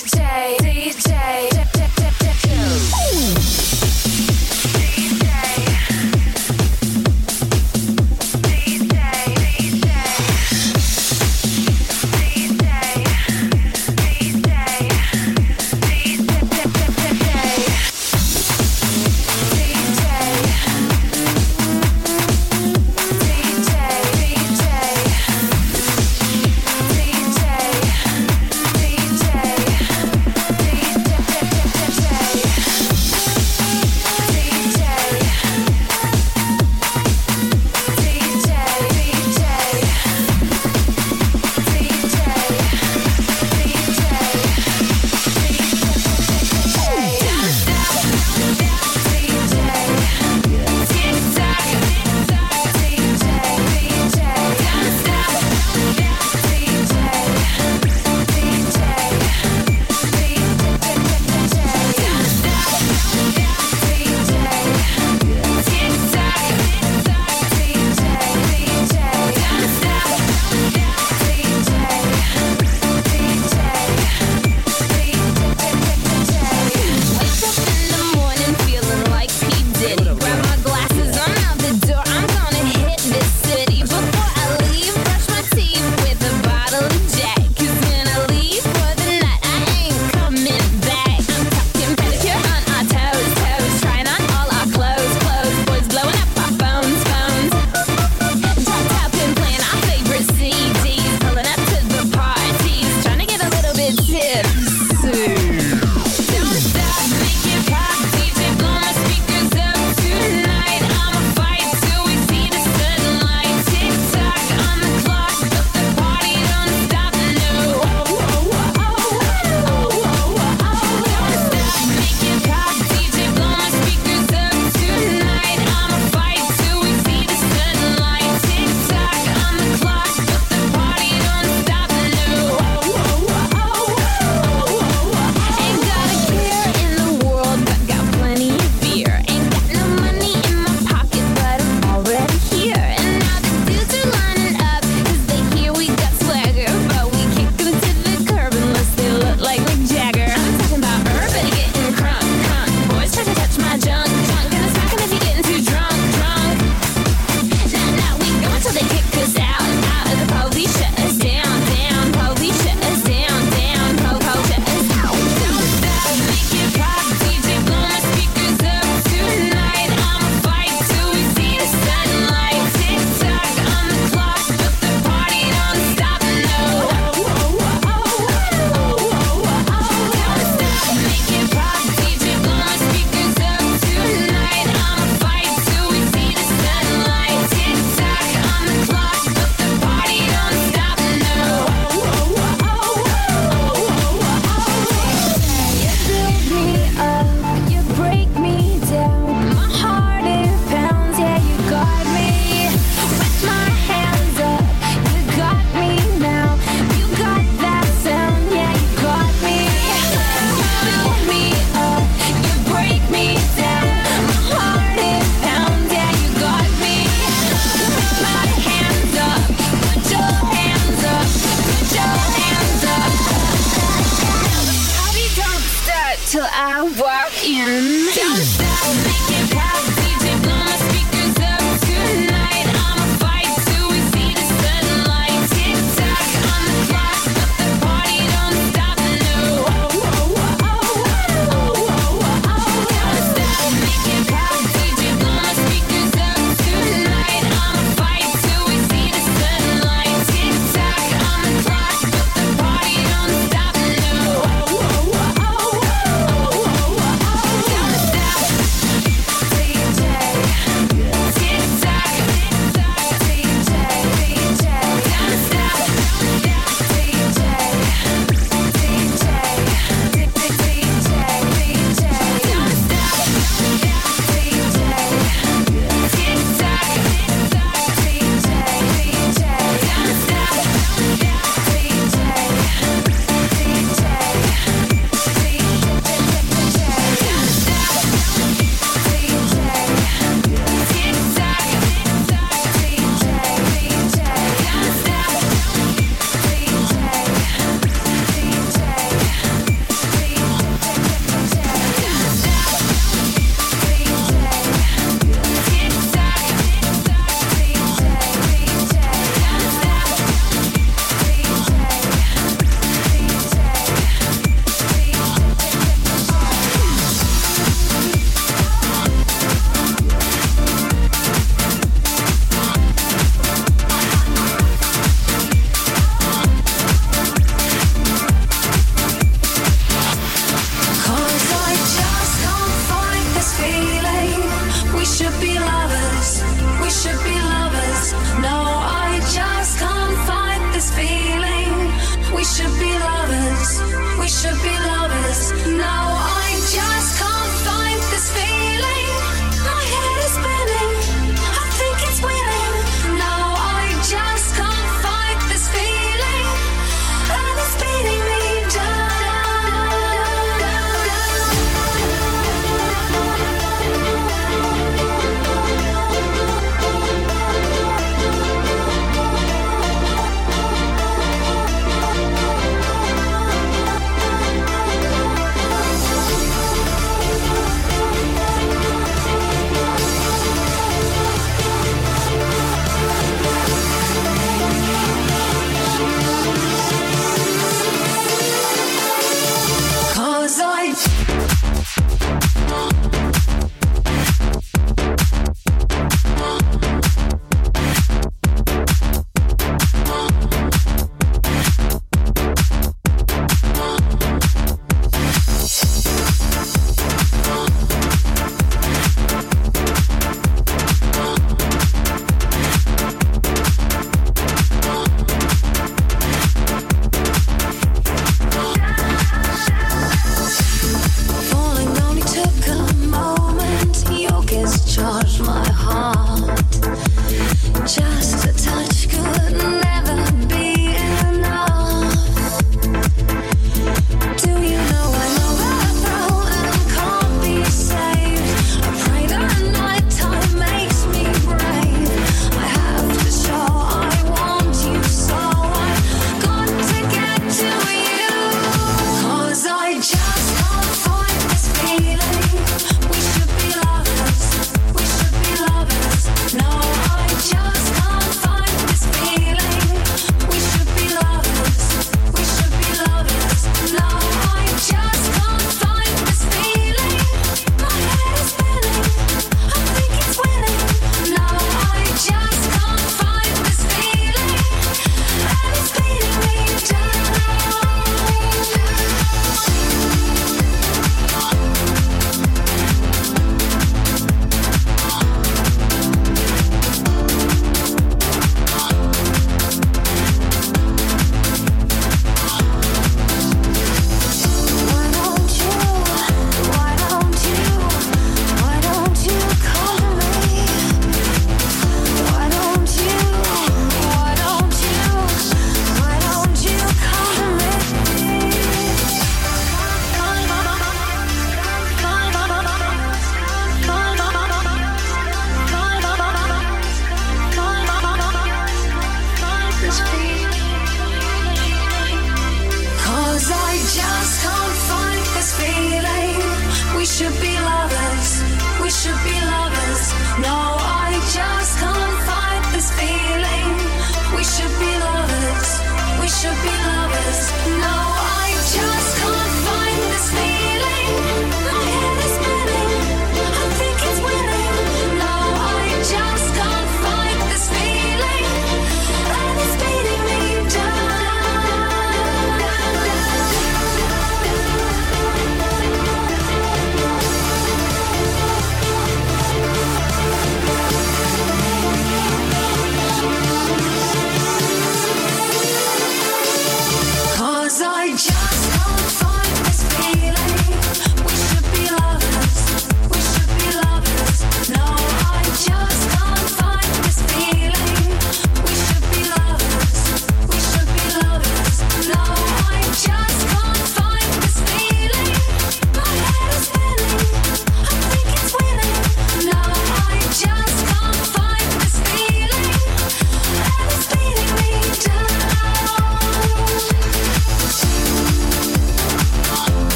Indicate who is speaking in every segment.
Speaker 1: DJ, DJ.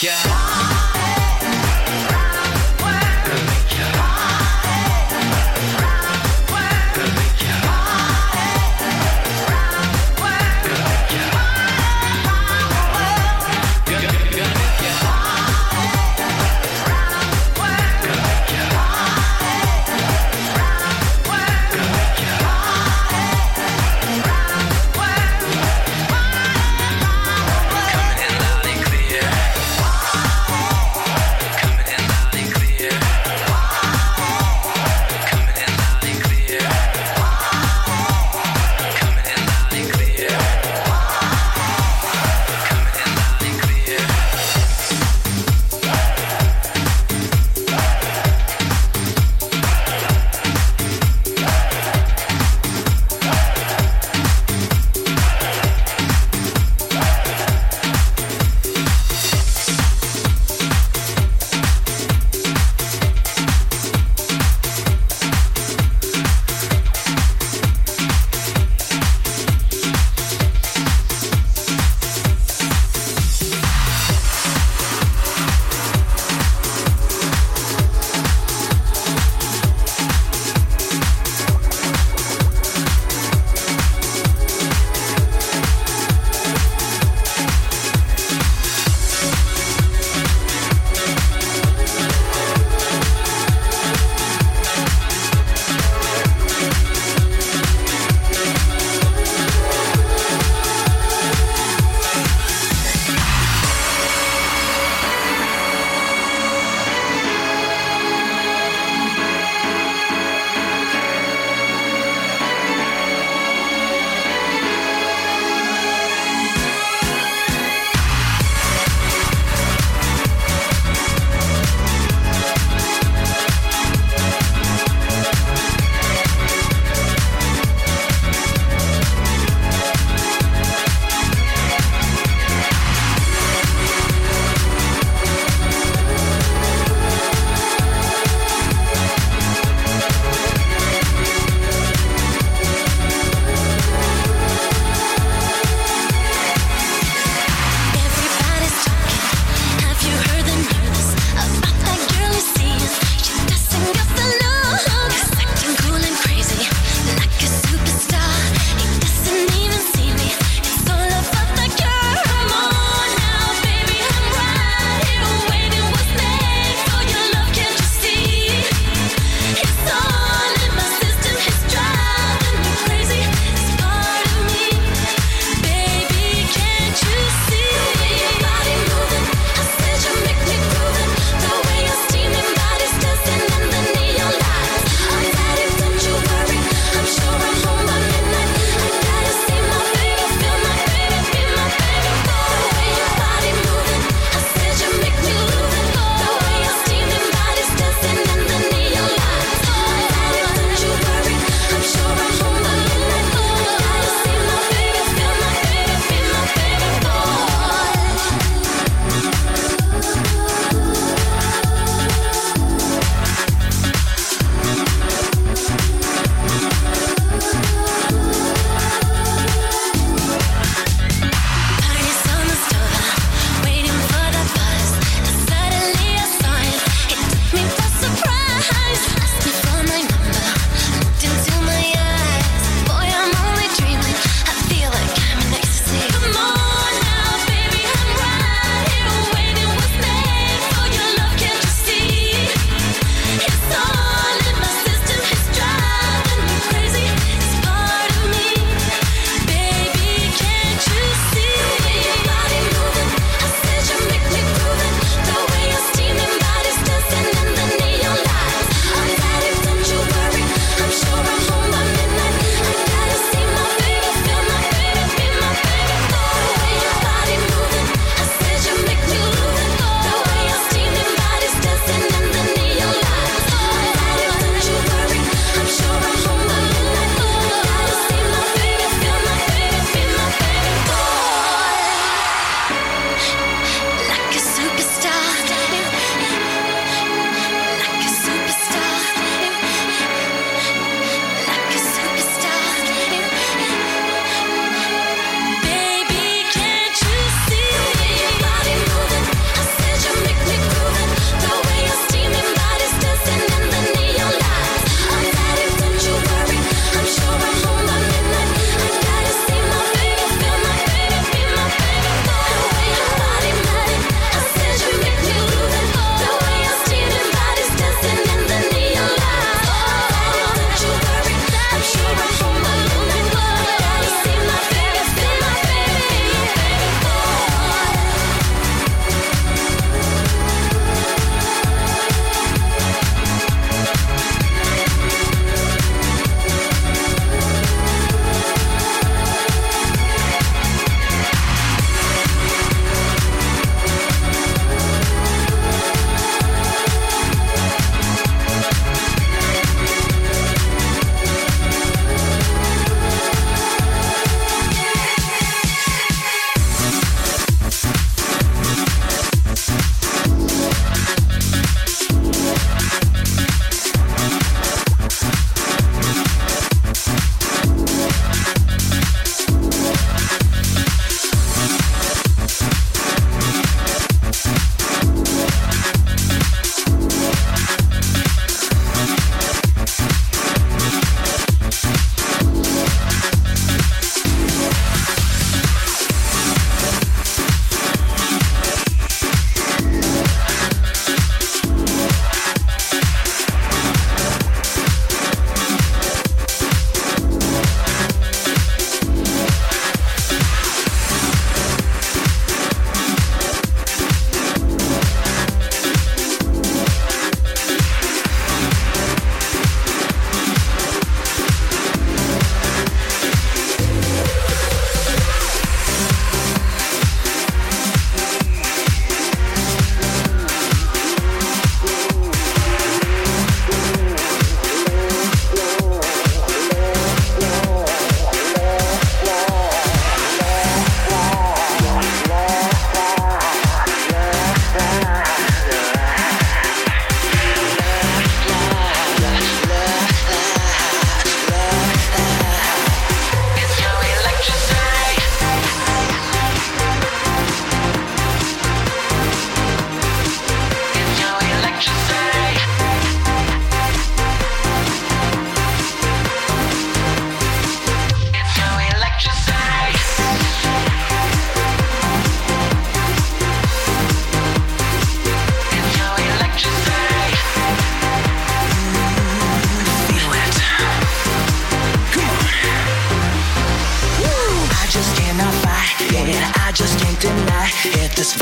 Speaker 1: Gonna-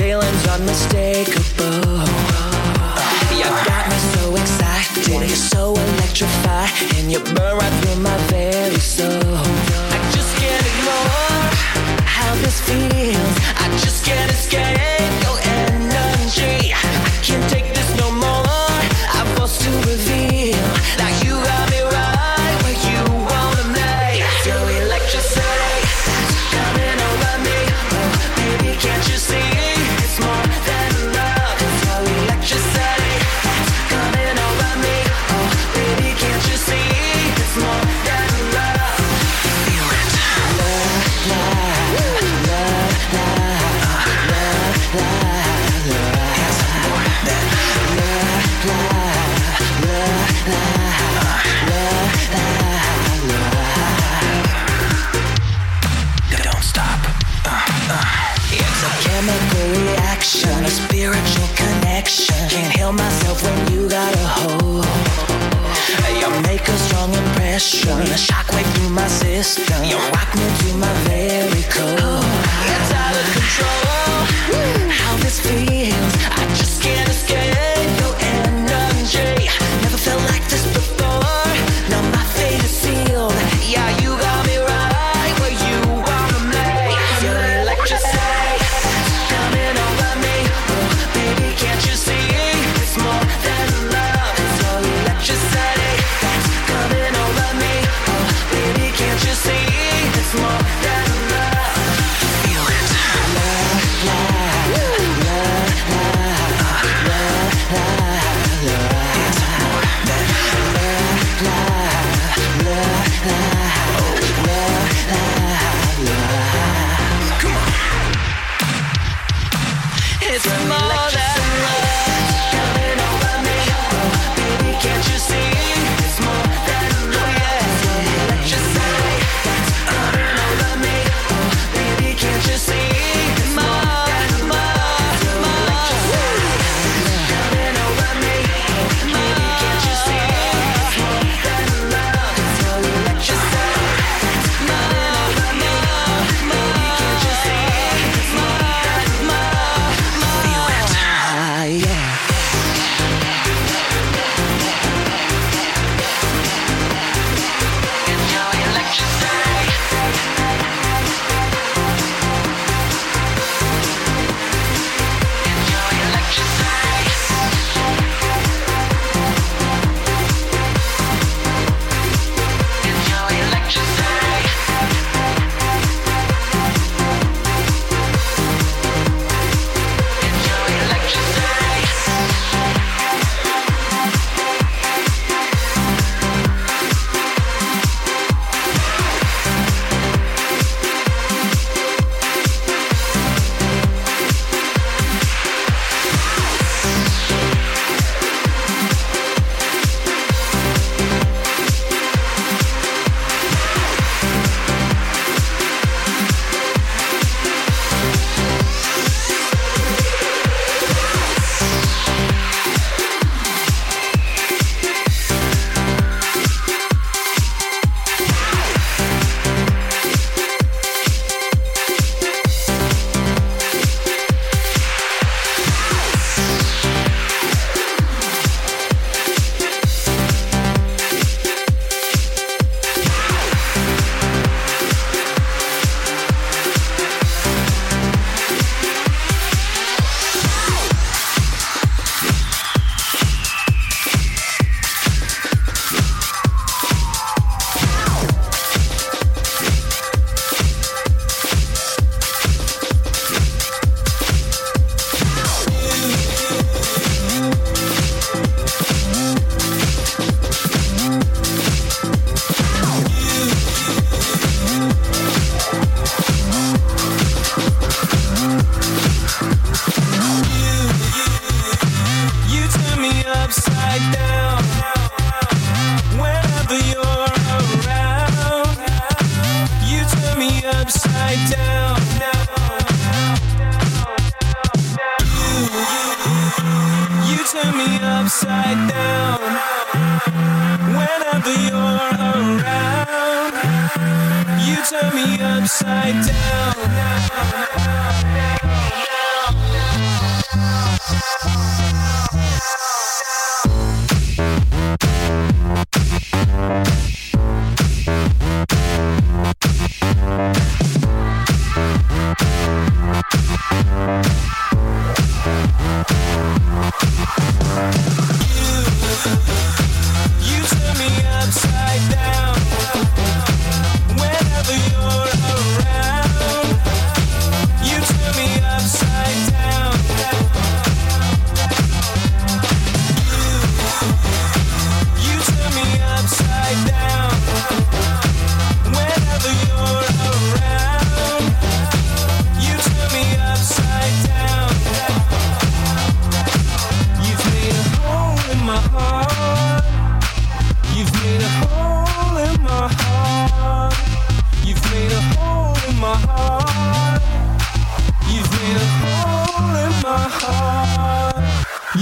Speaker 2: feeling's unmistakable. You got me so excited, you're so electrified, and you burn right through my very soul.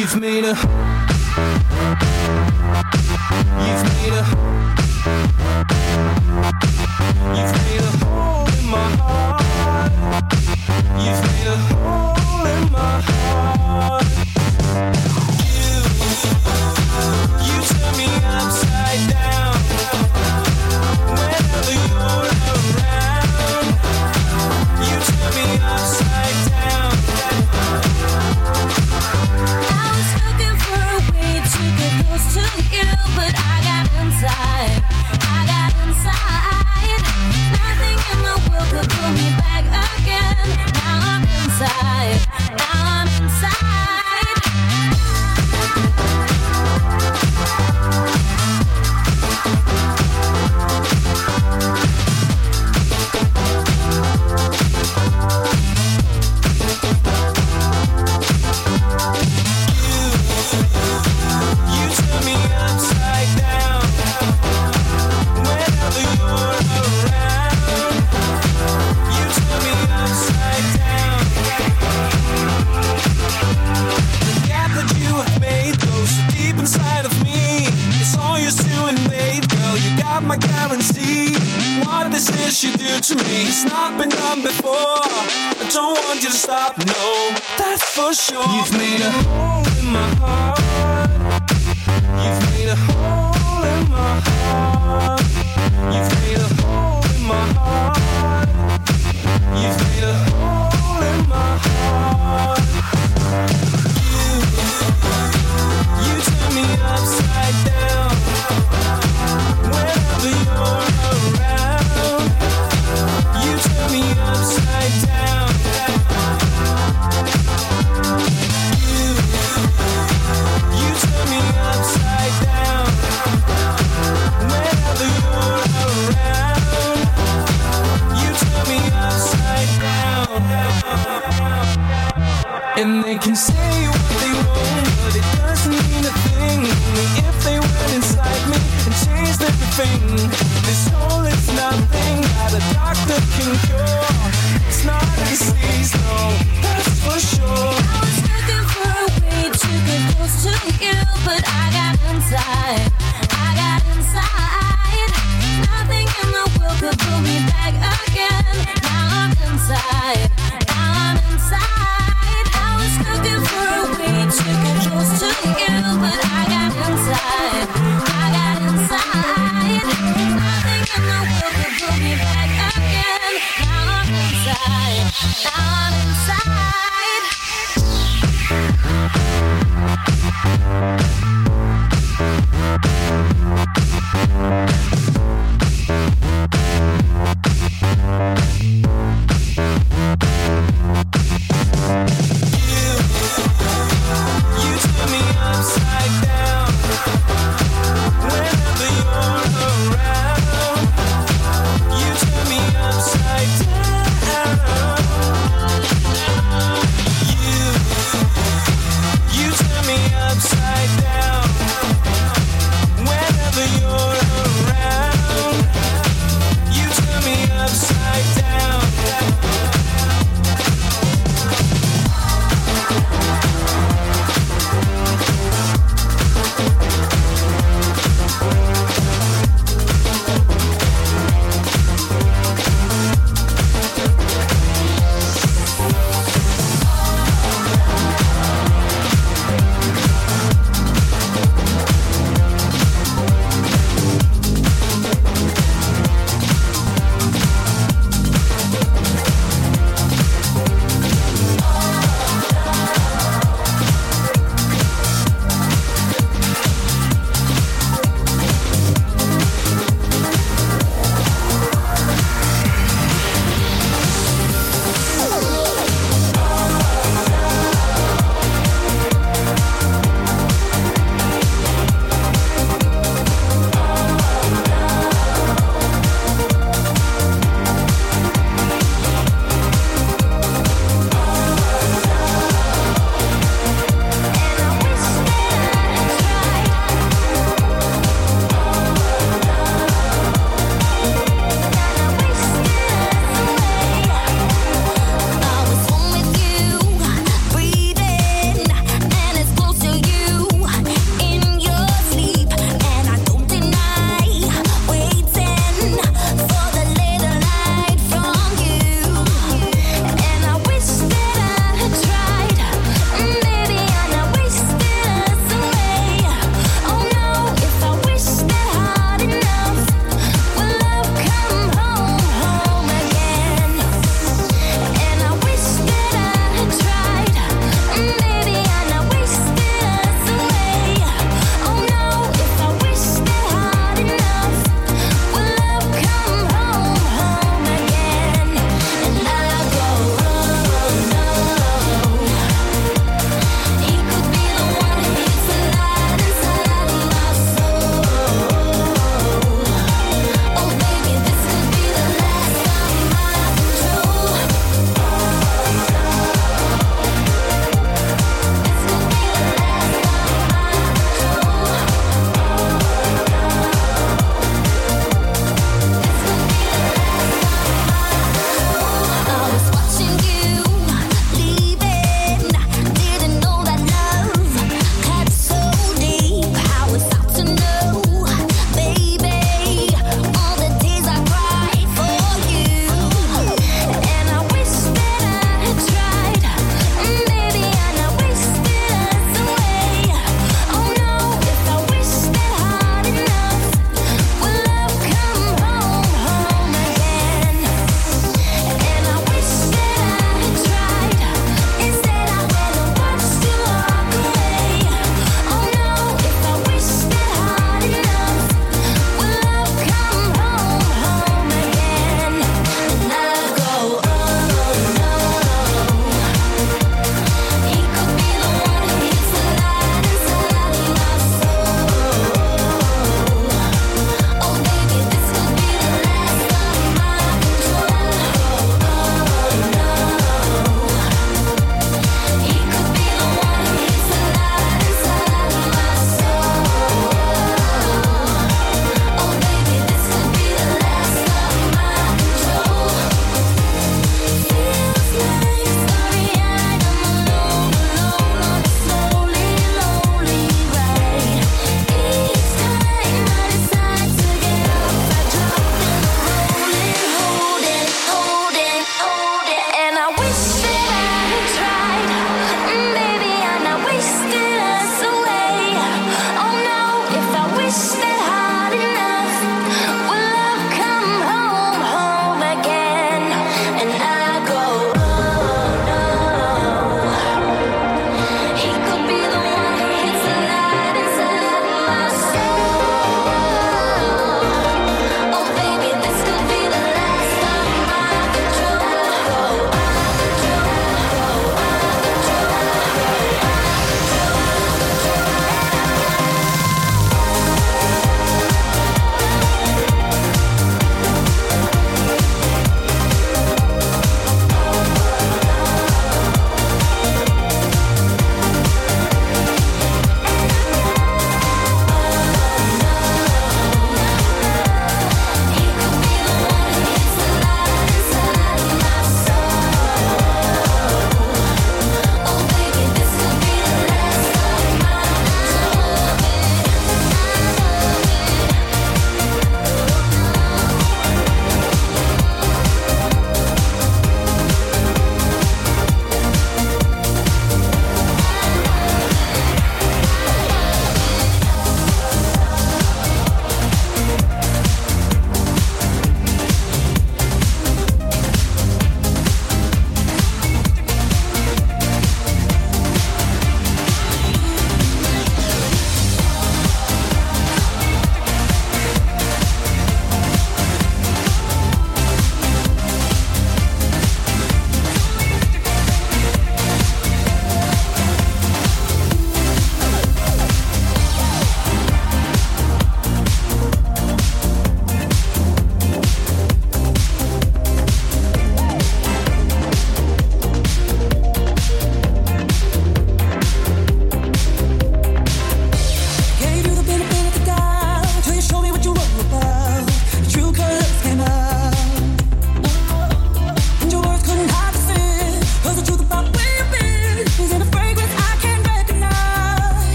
Speaker 3: You've made a. You've made a. You've made a hole in my heart. You've made a hole in my heart. You, you turn me upside.
Speaker 4: He's